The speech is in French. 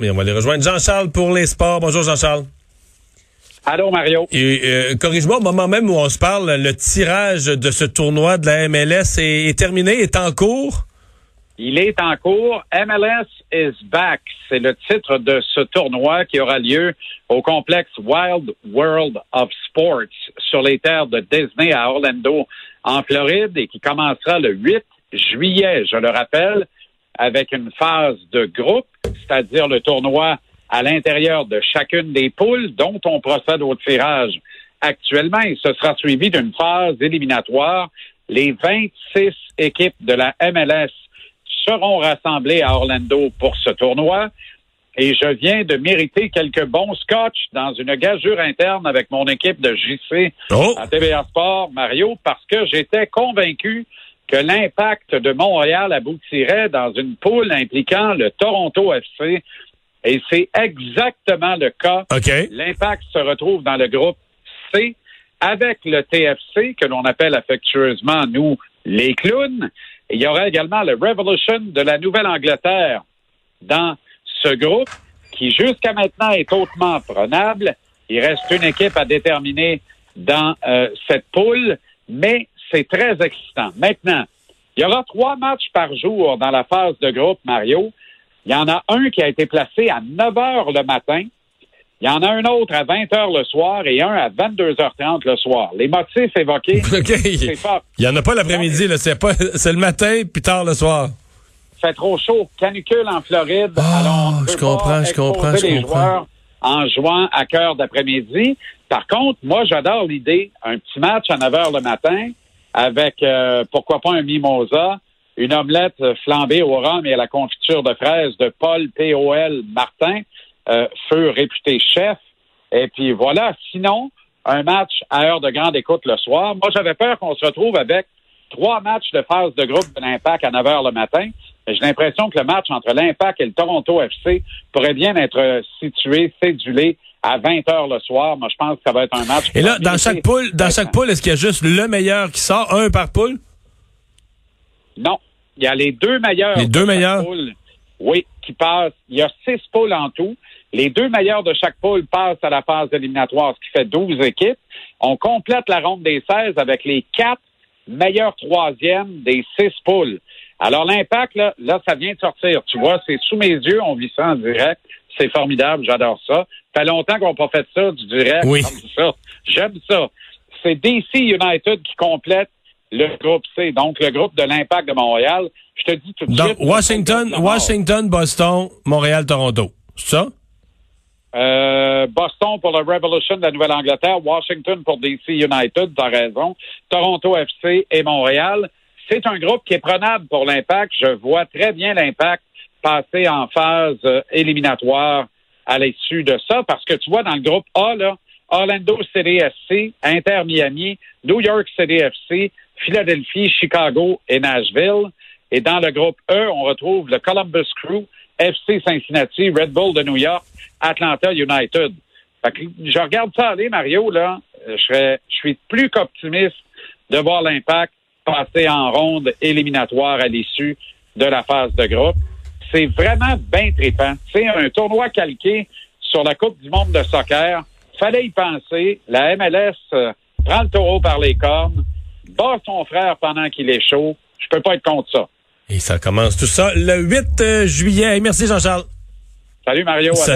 Mais on va aller rejoindre Jean-Charles pour les sports. Bonjour Jean-Charles. Allô Mario. Et euh, corrige-moi, au moment même où on se parle, le tirage de ce tournoi de la MLS est, est terminé, est en cours? Il est en cours. MLS is back. C'est le titre de ce tournoi qui aura lieu au complexe Wild World of Sports sur les terres de Disney à Orlando, en Floride, et qui commencera le 8 juillet, je le rappelle, avec une phase de groupe, c'est-à-dire le tournoi à l'intérieur de chacune des poules dont on procède au tirage actuellement. Et ce sera suivi d'une phase éliminatoire. Les 26 équipes de la MLS seront rassemblées à Orlando pour ce tournoi. Et je viens de mériter quelques bons scotch dans une gageure interne avec mon équipe de JC Oh. à TVA Sport, Mario, parce que j'étais convaincu que l'impact de Montréal aboutirait dans une poule impliquant le Toronto FC. Et c'est exactement le cas. OK. L'impact se retrouve dans le groupe C avec le TFC, que l'on appelle affectueusement, nous, les clowns. Et il y aura également le Revolution de la Nouvelle-Angleterre dans ce groupe qui, jusqu'à maintenant, est hautement prenable. Il reste une équipe à déterminer dans euh, cette poule, mais c'est très excitant. Maintenant, il y aura trois matchs par jour dans la phase de groupe, Mario. Il y en a un qui a été placé à 9 heures le matin. Il y en a un autre à 20 heures le soir et un à 22h30 le soir. Les motifs évoqués, c'est fort. Il y en a pas l'après-midi. C'est pas, c'est le matin puis tard le soir. fait trop chaud, canicule en Floride. Ah, Alors, on ne je comprends, je comprends, je les comprends. joueurs en jouant à cœur d'après-midi. Par contre, moi, j'adore l'idée, un petit match à 9 heures le matin avec, euh, pourquoi pas un mimosa, une omelette flambée au rhum et à la confiture de fraises de Paul P.O.L. Martin, euh, feu réputé chef. Et puis voilà, sinon, un match à heure de grande écoute le soir. Moi, j'avais peur qu'on se retrouve avec trois matchs de phase de groupe de l'Impact à 9 heures le matin. J'ai l'impression que le match entre l'Impact et le Toronto FC pourrait bien être situé, cédulé à 20 heures le soir. Moi, je pense que ça va être un match. Et là, dans chaque poule, dans chaque poule, est-ce qu'il y a juste le meilleur qui sort, un par poule? Non. Il y a les deux meilleurs. Les deux de chaque meilleurs? poule, oui, qui passent. Il y a six poules en tout. Les deux meilleurs de chaque poule passent à la phase éliminatoire, ce qui fait 12 équipes. On complète la ronde des 16 avec les quatre meilleurs troisièmes des six poules. Alors, l'impact, là, là, ça vient de sortir. Tu vois, c'est sous mes yeux, on vit ça en direct. C'est formidable, j'adore ça. Ça fait longtemps qu'on n'a pas fait ça, du direct. Oui. comme ça. J'aime ça. C'est DC United qui complète le groupe C, donc le groupe de l'Impact de Montréal. Je te dis tout de suite. Washington, Washington, Boston, Montréal, Toronto. C'est ça? Euh, Boston pour le Revolution de la Nouvelle-Angleterre, Washington pour DC United, t'as raison, Toronto FC et Montréal. C'est un groupe qui est prenable pour l'Impact. Je vois très bien l'Impact passer en phase euh, éliminatoire à l'issue de ça, parce que tu vois, dans le groupe A, là, Orlando CDFC, Inter Miami, New York CDFC, Philadelphie, Chicago et Nashville. Et dans le groupe E, on retrouve le Columbus Crew, FC Cincinnati, Red Bull de New York, Atlanta United. Je regarde ça aller, Mario, là. euh, je suis plus qu'optimiste de voir l'impact passer en ronde éliminatoire à l'issue de la phase de groupe. C'est vraiment bien trippant. C'est un tournoi calqué sur la Coupe du monde de soccer. Fallait y penser. La MLS euh, prend le taureau par les cornes, bat son frère pendant qu'il est chaud. Je peux pas être contre ça. Et ça commence tout ça le 8 euh, juillet. Merci Jean-Charles. Salut Mario. à Salut.